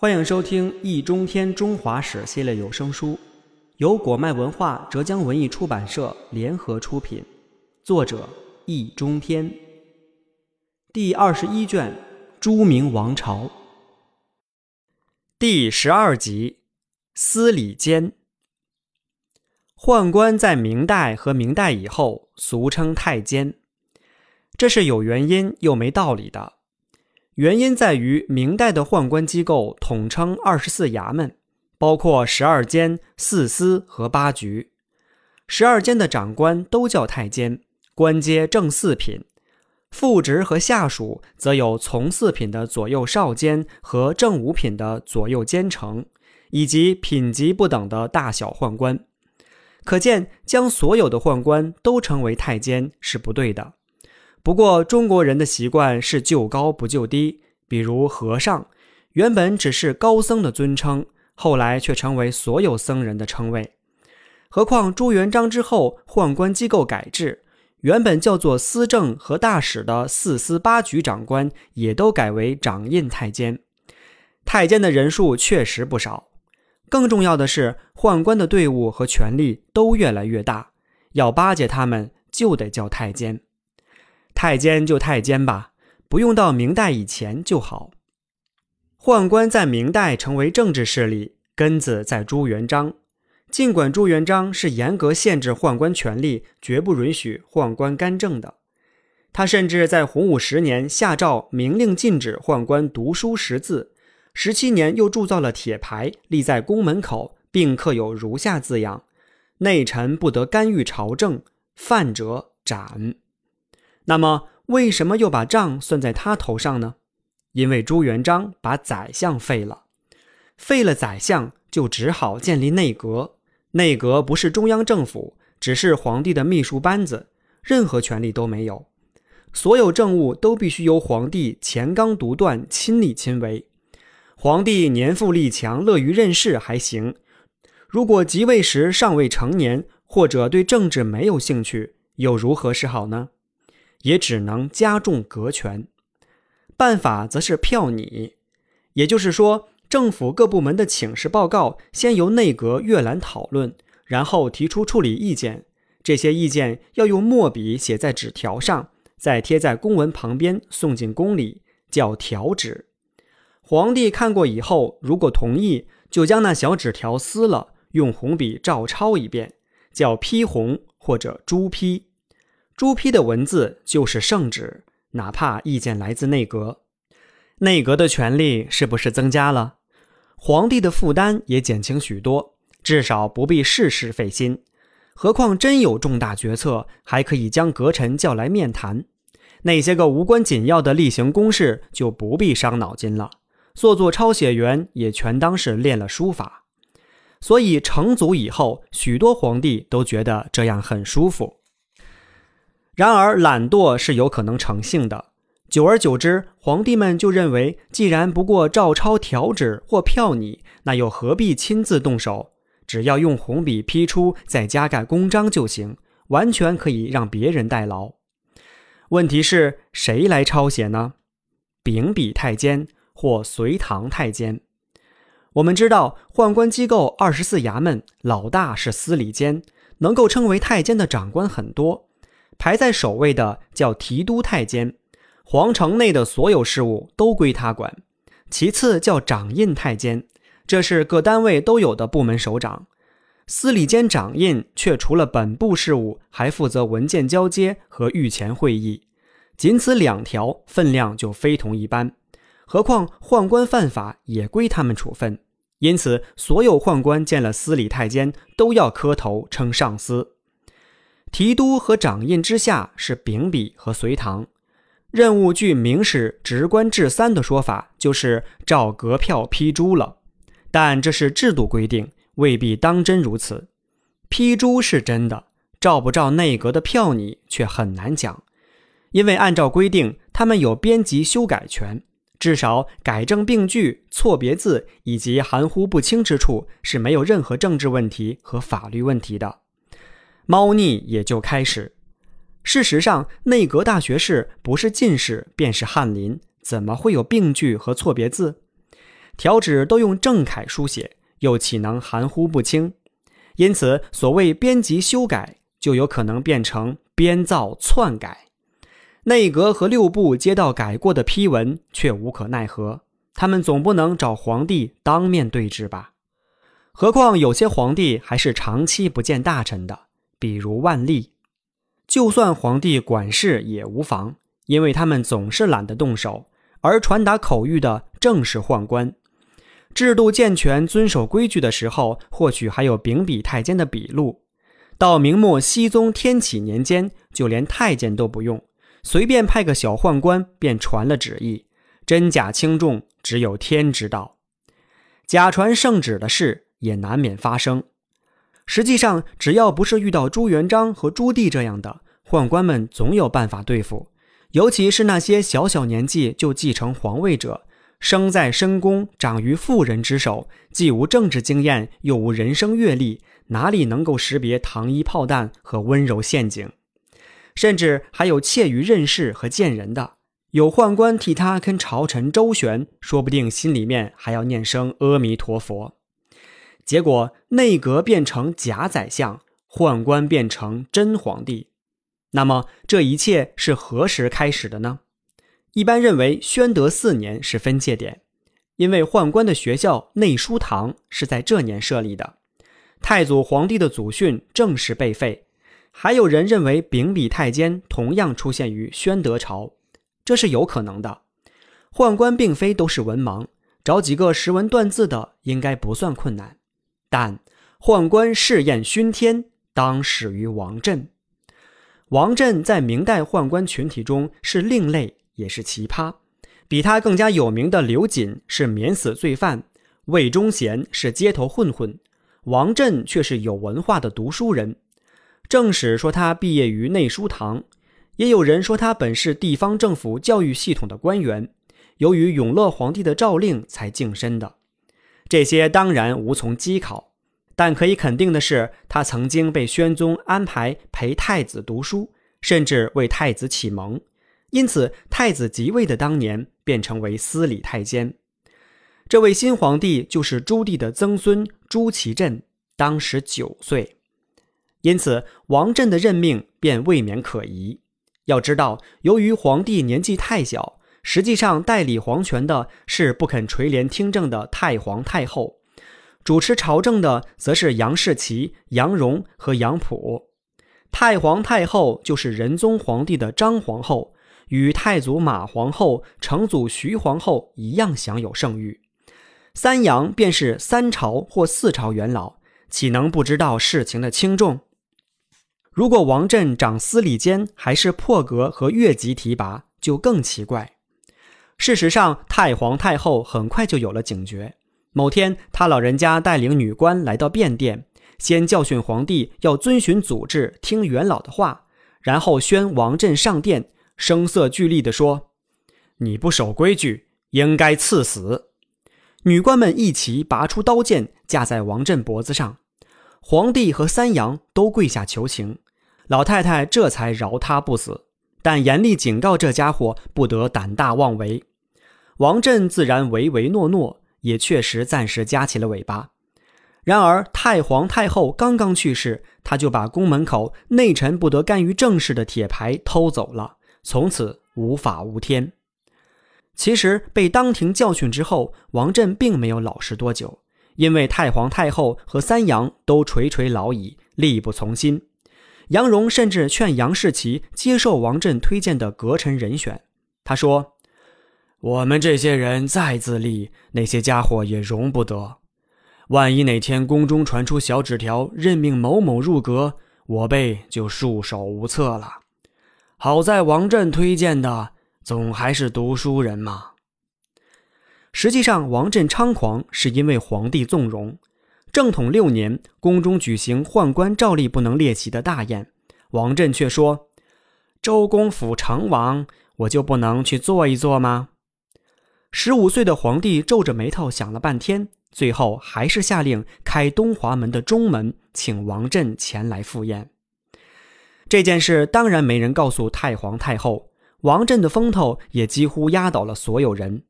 欢迎收听《易中天中华史》系列有声书，由果麦文化、浙江文艺出版社联合出品，作者易中天。第二十一卷《朱明王朝》第十二集《司礼监》。宦官在明代和明代以后俗称太监，这是有原因又没道理的。原因在于，明代的宦官机构统称二十四衙门，包括十二监、四司和八局。十二监的长官都叫太监，官阶正四品；副职和下属则有从四品的左右少监和正五品的左右监丞，以及品级不等的大小宦官。可见，将所有的宦官都称为太监是不对的。不过，中国人的习惯是就高不就低。比如和尚，原本只是高僧的尊称，后来却成为所有僧人的称谓。何况朱元璋之后，宦官机构改制，原本叫做司政和大使的四司八局长官，也都改为掌印太监。太监的人数确实不少。更重要的是，宦官的队伍和权力都越来越大，要巴结他们，就得叫太监。太监就太监吧，不用到明代以前就好。宦官在明代成为政治势力，根子在朱元璋。尽管朱元璋是严格限制宦官权力，绝不允许宦官干政的，他甚至在洪武十年下诏明令禁止宦官读书识字，十七年又铸造了铁牌立在宫门口，并刻有如下字样：“内臣不得干预朝政，犯者斩。”那么，为什么又把账算在他头上呢？因为朱元璋把宰相废了，废了宰相，就只好建立内阁。内阁不是中央政府，只是皇帝的秘书班子，任何权力都没有。所有政务都必须由皇帝乾纲独断，亲力亲为。皇帝年富力强，乐于任事还行；如果即位时尚未成年，或者对政治没有兴趣，又如何是好呢？也只能加重格权，办法则是票拟，也就是说，政府各部门的请示报告先由内阁阅览讨论，然后提出处理意见。这些意见要用墨笔写在纸条上，再贴在公文旁边送进宫里，叫条纸。皇帝看过以后，如果同意，就将那小纸条撕了，用红笔照抄一遍，叫批红或者朱批。朱批的文字就是圣旨，哪怕意见来自内阁，内阁的权力是不是增加了？皇帝的负担也减轻许多，至少不必事事费心。何况真有重大决策，还可以将阁臣叫来面谈。那些个无关紧要的例行公事就不必伤脑筋了，做做抄写员也全当是练了书法。所以成祖以后，许多皇帝都觉得这样很舒服。然而，懒惰是有可能成性的。久而久之，皇帝们就认为，既然不过照抄条纸或票拟，那又何必亲自动手？只要用红笔批出，再加盖公章就行，完全可以让别人代劳。问题是谁来抄写呢？秉笔太监或随堂太监。我们知道，宦官机构二十四衙门，老大是司礼监，能够称为太监的长官很多。排在首位的叫提督太监，皇城内的所有事务都归他管。其次叫掌印太监，这是各单位都有的部门首长。司礼监掌印却除了本部事务，还负责文件交接和御前会议。仅此两条，分量就非同一般。何况宦官犯法也归他们处分，因此所有宦官见了司礼太监，都要磕头称上司。提督和掌印之下是秉笔和随堂，任务据《明史职官治三》的说法，就是照格票批朱了。但这是制度规定，未必当真如此。批朱是真的，照不照内阁的票拟却很难讲，因为按照规定，他们有编辑修改权，至少改正病句、错别字以及含糊不清之处是没有任何政治问题和法律问题的。猫腻也就开始。事实上，内阁大学士不是进士便是翰林，怎么会有病句和错别字？条纸都用正楷书写，又岂能含糊不清？因此，所谓编辑修改，就有可能变成编造篡改。内阁和六部接到改过的批文，却无可奈何。他们总不能找皇帝当面对质吧？何况有些皇帝还是长期不见大臣的，比如万历。就算皇帝管事也无妨，因为他们总是懒得动手，而传达口谕的正是宦官。制度健全、遵守规矩的时候，或许还有秉笔太监的笔录。到明末熹宗天启年间，就连太监都不用。随便派个小宦官便传了旨意，真假轻重只有天知道。假传圣旨的事也难免发生。实际上，只要不是遇到朱元璋和朱棣这样的宦官们，总有办法对付。尤其是那些小小年纪就继承皇位者，生在深宫，长于妇人之手，既无政治经验，又无人生阅历，哪里能够识别糖衣炮弹和温柔陷阱？甚至还有怯于任事和见人的，有宦官替他跟朝臣周旋，说不定心里面还要念声阿弥陀佛。结果内阁变成假宰相，宦官变成真皇帝。那么这一切是何时开始的呢？一般认为宣德四年是分界点，因为宦官的学校内书堂是在这年设立的，太祖皇帝的祖训正式被废。还有人认为秉笔太监同样出现于宣德朝，这是有可能的。宦官并非都是文盲，找几个识文断字的应该不算困难。但宦官试验熏天，当始于王振。王振在明代宦官群体中是另类，也是奇葩。比他更加有名的刘瑾是免死罪犯，魏忠贤是街头混混，王振却是有文化的读书人。正史说他毕业于内书堂，也有人说他本是地方政府教育系统的官员，由于永乐皇帝的诏令才晋升的。这些当然无从稽考，但可以肯定的是，他曾经被宣宗安排陪太子读书，甚至为太子启蒙，因此太子即位的当年便成为司礼太监。这位新皇帝就是朱棣的曾孙朱祁镇，当时九岁。因此，王振的任命便未免可疑。要知道，由于皇帝年纪太小，实际上代理皇权的是不肯垂帘听政的太皇太后，主持朝政的则是杨士奇、杨荣和杨溥。太皇太后就是仁宗皇帝的张皇后，与太祖马皇后、成祖徐皇后一样享有盛誉。三杨便是三朝或四朝元老，岂能不知道事情的轻重？如果王振掌司礼监还是破格和越级提拔，就更奇怪。事实上，太皇太后很快就有了警觉。某天，他老人家带领女官来到便殿，先教训皇帝要遵循祖制，听元老的话，然后宣王振上殿，声色俱厉地说：“你不守规矩，应该赐死。”女官们一齐拔出刀剑，架在王振脖子上。皇帝和三阳都跪下求情，老太太这才饶他不死，但严厉警告这家伙不得胆大妄为。王振自然唯唯诺诺，也确实暂时夹起了尾巴。然而太皇太后刚刚去世，他就把宫门口“内臣不得干预政事”的铁牌偷走了，从此无法无天。其实被当庭教训之后，王振并没有老实多久。因为太皇太后和三杨都垂垂老矣，力不从心。杨荣甚至劝杨士奇接受王振推荐的阁臣人选。他说：“我们这些人再自立，那些家伙也容不得。万一哪天宫中传出小纸条任命某某入阁，我辈就束手无策了。好在王振推荐的，总还是读书人嘛。”实际上，王振猖狂是因为皇帝纵容。正统六年，宫中举行宦官照例不能列席的大宴，王振却说：“周公辅成王，我就不能去坐一坐吗？”十五岁的皇帝皱着眉头想了半天，最后还是下令开东华门的中门，请王振前来赴宴。这件事当然没人告诉太皇太后，王振的风头也几乎压倒了所有人。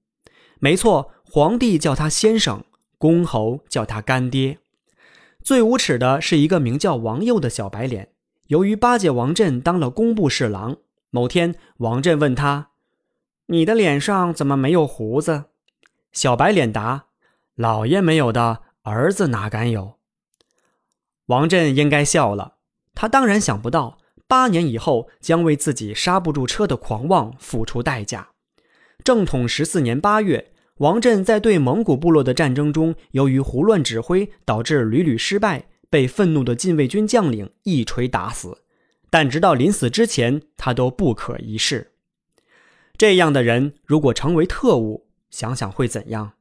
没错，皇帝叫他先生，公侯叫他干爹。最无耻的是一个名叫王佑的小白脸。由于巴结王振当了工部侍郎，某天王振问他：“你的脸上怎么没有胡子？”小白脸答：“老爷没有的，儿子哪敢有？”王振应该笑了，他当然想不到，八年以后将为自己刹不住车的狂妄付出代价。正统十四年八月，王振在对蒙古部落的战争中，由于胡乱指挥，导致屡屡失败。被愤怒的禁卫军将领一锤打死，但直到临死之前，他都不可一世。这样的人如果成为特务，想想会怎样？